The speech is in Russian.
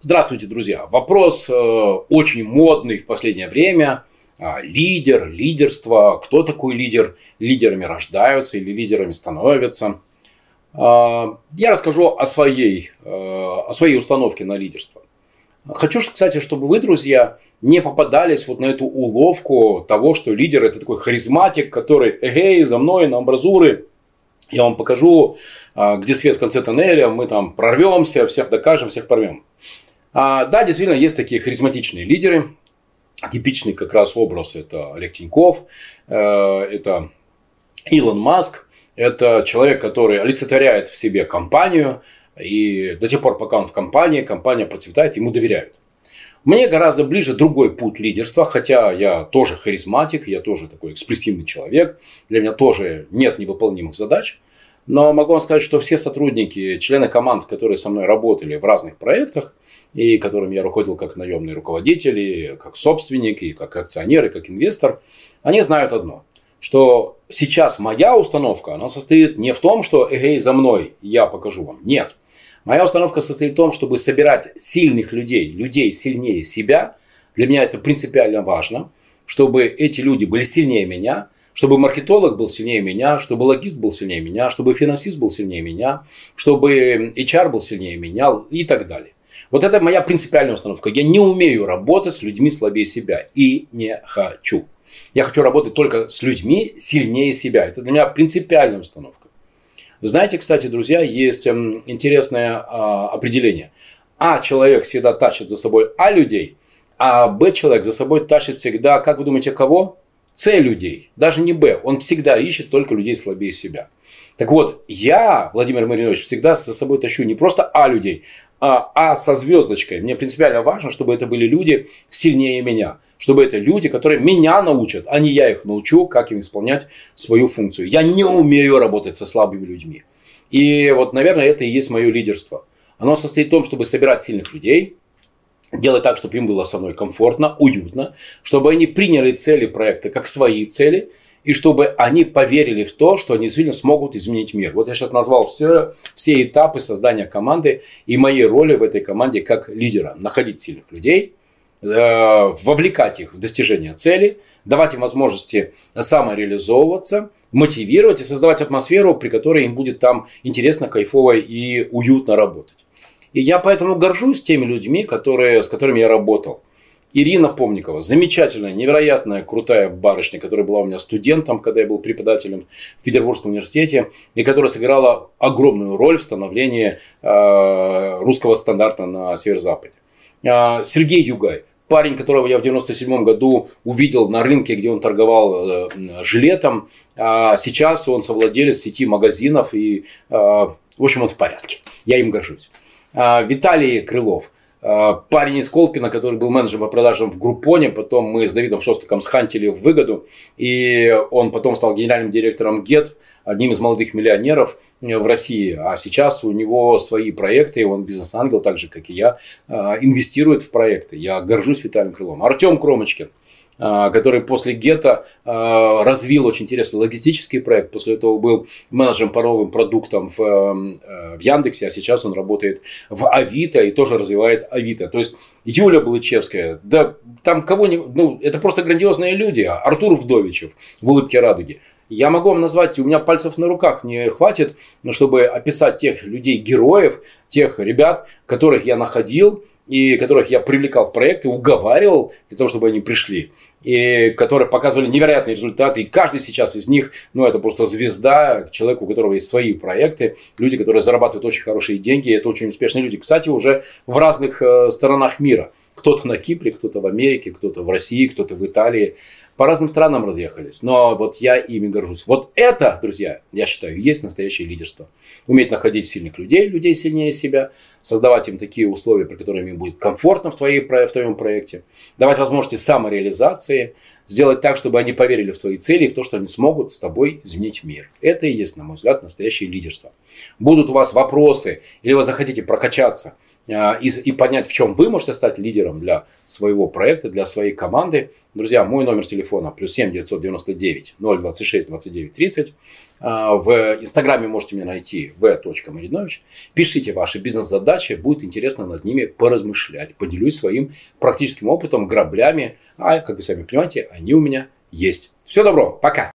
Здравствуйте, друзья. Вопрос э, очень модный в последнее время. А, лидер, лидерство. Кто такой лидер? Лидерами рождаются или лидерами становятся? А, я расскажу о своей, э, о своей установке на лидерство. Хочу, кстати, чтобы вы, друзья, не попадались вот на эту уловку того, что лидер это такой харизматик, который, эгей, за мной, на амбразуры, я вам покажу, а, где свет в конце тоннеля, мы там прорвемся, всех докажем, всех порвем. А, да, действительно, есть такие харизматичные лидеры. Типичный как раз образ – это Олег Тиньков, э, это Илон Маск. Это человек, который олицетворяет в себе компанию, и до тех пор, пока он в компании, компания процветает, ему доверяют. Мне гораздо ближе другой путь лидерства, хотя я тоже харизматик, я тоже такой экспрессивный человек, для меня тоже нет невыполнимых задач. Но могу вам сказать, что все сотрудники, члены команд, которые со мной работали в разных проектах, и которым я руководил как наемный руководитель, и как собственник, и как акционер, и как инвестор, они знают одно, что сейчас моя установка, она состоит не в том, что эгей за мной, я покажу вам. Нет. Моя установка состоит в том, чтобы собирать сильных людей, людей сильнее себя. Для меня это принципиально важно, чтобы эти люди были сильнее меня, чтобы маркетолог был сильнее меня, чтобы логист был сильнее меня, чтобы финансист был сильнее меня, чтобы HR был сильнее меня и так далее. Вот это моя принципиальная установка. Я не умею работать с людьми слабее себя. И не хочу. Я хочу работать только с людьми сильнее себя. Это для меня принципиальная установка. Знаете, кстати, друзья, есть эм, интересное а, определение. А человек всегда тащит за собой А людей, а Б человек за собой тащит всегда, как вы думаете, кого? С людей. Даже не Б. Он всегда ищет только людей слабее себя. Так вот, я, Владимир Маринович, всегда за собой тащу не просто А людей, а, а со звездочкой. Мне принципиально важно, чтобы это были люди сильнее меня. Чтобы это люди, которые меня научат, а не я их научу, как им исполнять свою функцию. Я не умею работать со слабыми людьми. И вот, наверное, это и есть мое лидерство. Оно состоит в том, чтобы собирать сильных людей, делать так, чтобы им было со мной комфортно, уютно, чтобы они приняли цели проекта как свои цели – и чтобы они поверили в то, что они действительно смогут изменить мир. Вот я сейчас назвал все, все этапы создания команды и моей роли в этой команде как лидера. Находить сильных людей, э, вовлекать их в достижение цели, давать им возможности самореализовываться, мотивировать и создавать атмосферу, при которой им будет там интересно, кайфово и уютно работать. И я поэтому горжусь теми людьми, которые, с которыми я работал. Ирина Помникова, замечательная, невероятная, крутая барышня, которая была у меня студентом, когда я был преподавателем в Петербургском университете, и которая сыграла огромную роль в становлении э, русского стандарта на северо-западе. Э, Сергей Югай, парень, которого я в 97 году увидел на рынке, где он торговал э, жилетом, а сейчас он совладелец сети магазинов, и, в общем, он в порядке. Я им горжусь. Виталий Крылов – Э, парень из Колпина, который был менеджером по продажам в Группоне, потом мы с Давидом Шостаком схантили в выгоду, и он потом стал генеральным директором ГЕТ, одним из молодых миллионеров э, в России, а сейчас у него свои проекты, он бизнес-ангел, так же, как и я, э, инвестирует в проекты. Я горжусь Виталием Крылом. Артем Кромочкин – а, который после гетто а, развил очень интересный логистический проект. После этого был менеджером по новым продуктам в, э, в Яндексе, а сейчас он работает в Авито и тоже развивает Авито. То есть Юля Балычевская, да там кого-нибудь, ну это просто грандиозные люди. Артур Вдовичев в «Улыбке радуги». Я могу вам назвать, у меня пальцев на руках не хватит, чтобы описать тех людей, героев, тех ребят, которых я находил и которых я привлекал в проекты, уговаривал для того, чтобы они пришли и которые показывали невероятные результаты. И каждый сейчас из них, ну, это просто звезда, человек, у которого есть свои проекты, люди, которые зарабатывают очень хорошие деньги, это очень успешные люди. Кстати, уже в разных э, сторонах мира. Кто-то на Кипре, кто-то в Америке, кто-то в России, кто-то в Италии. По разным странам разъехались. Но вот я ими горжусь. Вот это, друзья, я считаю, есть настоящее лидерство. Уметь находить сильных людей, людей сильнее себя, создавать им такие условия, при которых им будет комфортно в, твоей, в твоем проекте, давать возможности самореализации, сделать так, чтобы они поверили в твои цели и в то, что они смогут с тобой изменить мир. Это и есть, на мой взгляд, настоящее лидерство. Будут у вас вопросы, или вы захотите прокачаться – и, и понять, в чем вы можете стать лидером для своего проекта, для своей команды. Друзья, мой номер телефона плюс 7 999 026 29 30. А, в Инстаграме можете меня найти v.marinovich. Пишите ваши бизнес-задачи, будет интересно над ними поразмышлять. Поделюсь своим практическим опытом, граблями. А, как вы сами понимаете, они у меня есть. Всего доброго, пока!